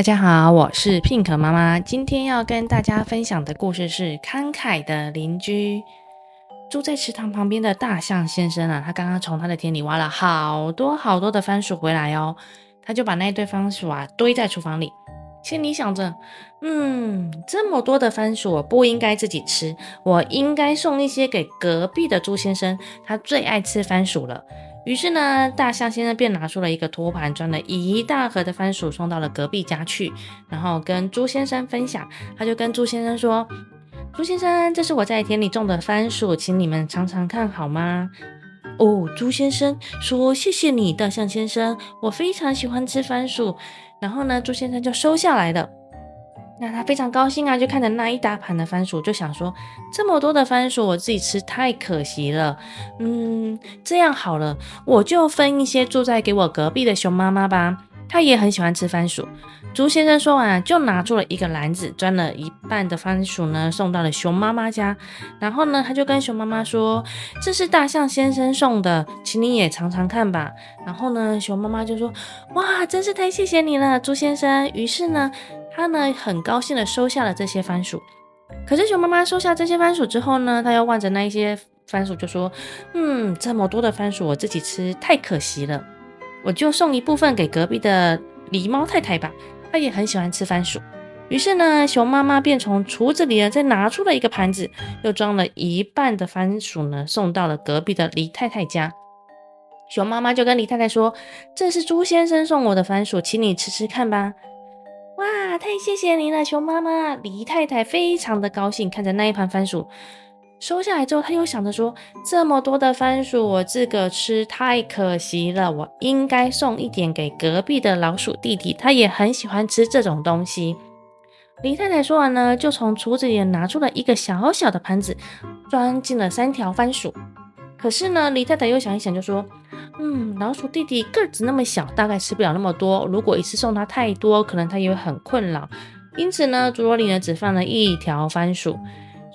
大家好，我是 Pink 妈妈。今天要跟大家分享的故事是慷慨的邻居。住在池塘旁边的大象先生啊，他刚刚从他的田里挖了好多好多的番薯回来哦。他就把那一堆番薯啊堆在厨房里，心里想着：嗯，这么多的番薯我不应该自己吃，我应该送一些给隔壁的猪先生，他最爱吃番薯了。于是呢，大象先生便拿出了一个托盘，装了一大盒的番薯，送到了隔壁家去，然后跟猪先生分享。他就跟猪先生说：“猪先生，这是我在田里种的番薯，请你们尝尝看好吗？”哦，猪先生说：“谢谢你，大象先生，我非常喜欢吃番薯。”然后呢，猪先生就收下来了。那他非常高兴啊，就看着那一大盘的番薯，就想说：这么多的番薯，我自己吃太可惜了。嗯，这样好了，我就分一些住在给我隔壁的熊妈妈吧，她也很喜欢吃番薯。猪先生说完，就拿出了一个篮子，装了一半的番薯呢，送到了熊妈妈家。然后呢，他就跟熊妈妈说：这是大象先生送的，请你也尝尝看吧。然后呢，熊妈妈就说：哇，真是太谢谢你了，猪先生。于是呢。他呢，很高兴的收下了这些番薯，可是熊妈妈收下这些番薯之后呢，他又望着那一些番薯就说：“嗯，这么多的番薯我自己吃太可惜了，我就送一部分给隔壁的狸猫太太吧，她也很喜欢吃番薯。”于是呢，熊妈妈便从厨子里呢再拿出了一个盘子，又装了一半的番薯呢，送到了隔壁的狸太太家。熊妈妈就跟狸太太说：“这是猪先生送我的番薯，请你吃吃看吧。”哇，太谢谢你了，熊妈妈！李太太非常的高兴，看着那一盘番薯收下来之后，她又想着说：这么多的番薯，我自个吃太可惜了，我应该送一点给隔壁的老鼠弟弟，他也很喜欢吃这种东西。李太太说完呢，就从厨子里拿出了一个小小的盘子，装进了三条番薯。可是呢，李太太又想一想，就说。嗯，老鼠弟弟个子那么小，大概吃不了那么多。如果一次送他太多，可能他也会很困扰。因此呢，竹篓里呢只放了一条番薯。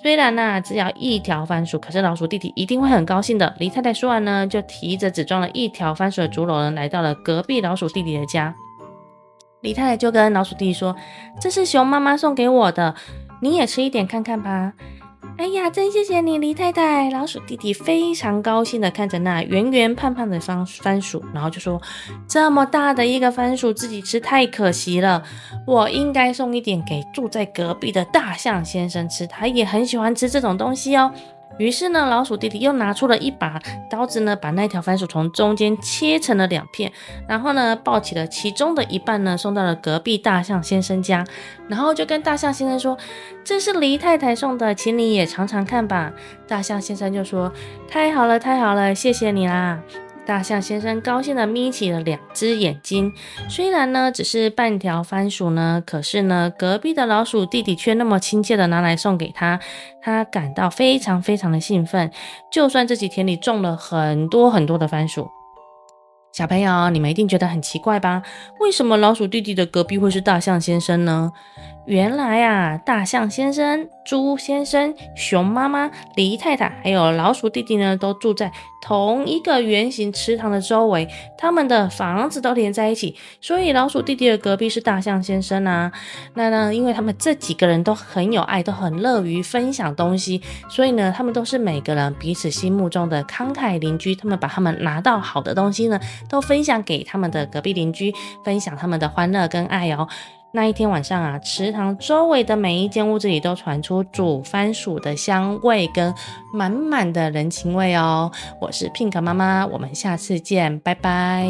虽然呢、啊、只要一条番薯，可是老鼠弟弟一定会很高兴的。李太太说完呢，就提着只装了一条番薯的竹篓呢，来到了隔壁老鼠弟弟的家。李太太就跟老鼠弟弟说：“这是熊妈妈送给我的，你也吃一点看看吧。”哎呀，真谢谢你，李太太！老鼠弟弟非常高兴的看着那圆圆胖胖的番番薯，然后就说：“这么大的一个番薯，自己吃太可惜了，我应该送一点给住在隔壁的大象先生吃，他也很喜欢吃这种东西哦。”于是呢，老鼠弟弟又拿出了一把刀子呢，把那条番薯从中间切成了两片，然后呢，抱起了其中的一半呢，送到了隔壁大象先生家，然后就跟大象先生说：“这是狸太太送的，请你也尝尝看吧。”大象先生就说：“太好了，太好了，谢谢你啦。”大象先生高兴地眯起了两只眼睛，虽然呢只是半条番薯呢，可是呢隔壁的老鼠弟弟却那么亲切地拿来送给他，他感到非常非常的兴奋。就算这几天里种了很多很多的番薯，小朋友你们一定觉得很奇怪吧？为什么老鼠弟弟的隔壁会是大象先生呢？原来啊，大象先生、猪先生、熊妈妈、狸太太，还有老鼠弟弟呢，都住在同一个圆形池塘的周围，他们的房子都连在一起，所以老鼠弟弟的隔壁是大象先生啊。那呢，因为他们这几个人都很有爱，都很乐于分享东西，所以呢，他们都是每个人彼此心目中的慷慨邻居。他们把他们拿到好的东西呢，都分享给他们的隔壁邻居，分享他们的欢乐跟爱哦。那一天晚上啊，池塘周围的每一间屋子里都传出煮番薯的香味跟满满的人情味哦。我是 Pink 妈妈，我们下次见，拜拜。